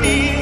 me.